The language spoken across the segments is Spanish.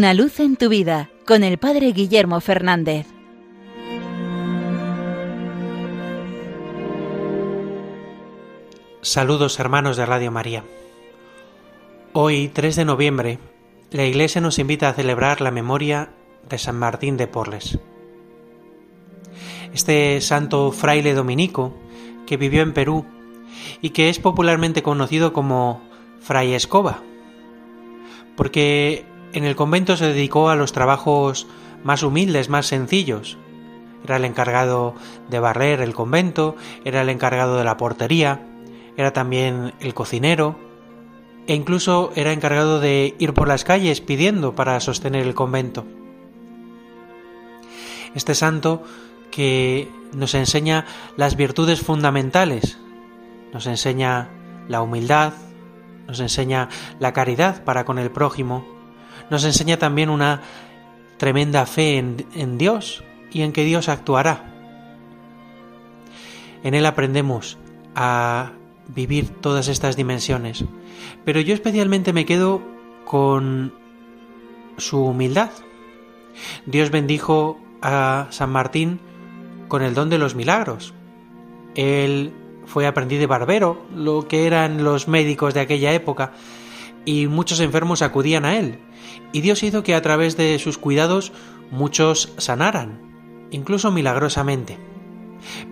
Una luz en tu vida con el Padre Guillermo Fernández. Saludos hermanos de Radio María. Hoy, 3 de noviembre, la Iglesia nos invita a celebrar la memoria de San Martín de Porles. Este santo fraile dominico que vivió en Perú y que es popularmente conocido como Fray Escoba, porque en el convento se dedicó a los trabajos más humildes, más sencillos. Era el encargado de barrer el convento, era el encargado de la portería, era también el cocinero, e incluso era encargado de ir por las calles pidiendo para sostener el convento. Este santo que nos enseña las virtudes fundamentales, nos enseña la humildad, nos enseña la caridad para con el prójimo, nos enseña también una tremenda fe en, Dios y en que Dios actuará. En él aprendemos a vivir todas estas dimensiones, pero yo especialmente me quedo con su humildad. Dios bendijo a San Martín con el don de los milagros. Él fue aprendiz de barbero, lo que eran los médicos de aquella época, y muchos enfermos acudían a él, y Dios hizo que a través de sus cuidados muchos sanaran, incluso milagrosamente.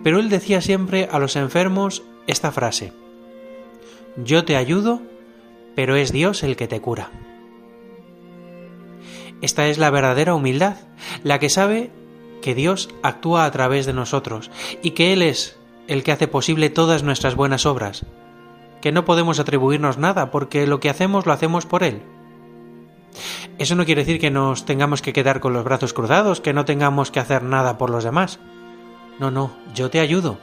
Pero él decía siempre a los enfermos esta frase, Yo te ayudo, pero es Dios el que te cura. Esta es la verdadera humildad, la que sabe que Dios actúa a través de nosotros y que Él es el que hace posible todas nuestras buenas obras, que no podemos atribuirnos nada porque lo que hacemos lo hacemos por Él. Eso no quiere decir que nos tengamos que quedar con los brazos cruzados, que no tengamos que hacer nada por los demás. No, no, yo te ayudo.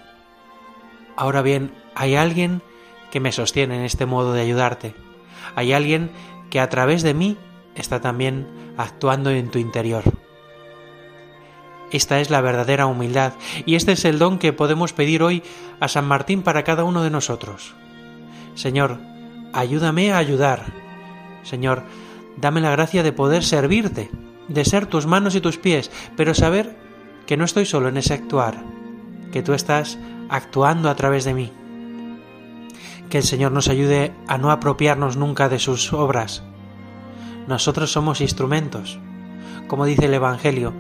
Ahora bien, hay alguien que me sostiene en este modo de ayudarte. Hay alguien que a través de mí está también actuando en tu interior. Esta es la verdadera humildad y este es el don que podemos pedir hoy a San Martín para cada uno de nosotros. Señor, ayúdame a ayudar. Señor, dame la gracia de poder servirte, de ser tus manos y tus pies, pero saber que no estoy solo en ese actuar, que tú estás actuando a través de mí. Que el Señor nos ayude a no apropiarnos nunca de sus obras. Nosotros somos instrumentos. Como dice el Evangelio,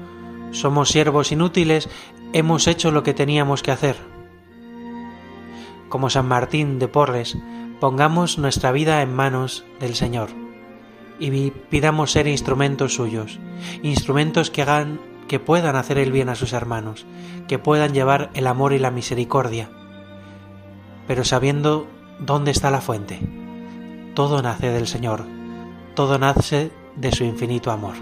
somos siervos inútiles, hemos hecho lo que teníamos que hacer. Como San Martín de Porres, pongamos nuestra vida en manos del Señor y pidamos ser instrumentos suyos, instrumentos que hagan que puedan hacer el bien a sus hermanos, que puedan llevar el amor y la misericordia, pero sabiendo dónde está la fuente. Todo nace del Señor, todo nace de su infinito amor.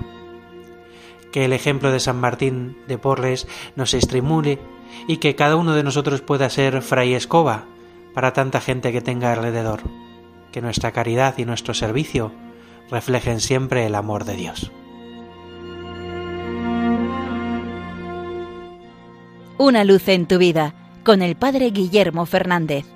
Que el ejemplo de San Martín de Porres nos estimule y que cada uno de nosotros pueda ser fray escoba para tanta gente que tenga alrededor. Que nuestra caridad y nuestro servicio reflejen siempre el amor de Dios. Una luz en tu vida con el Padre Guillermo Fernández.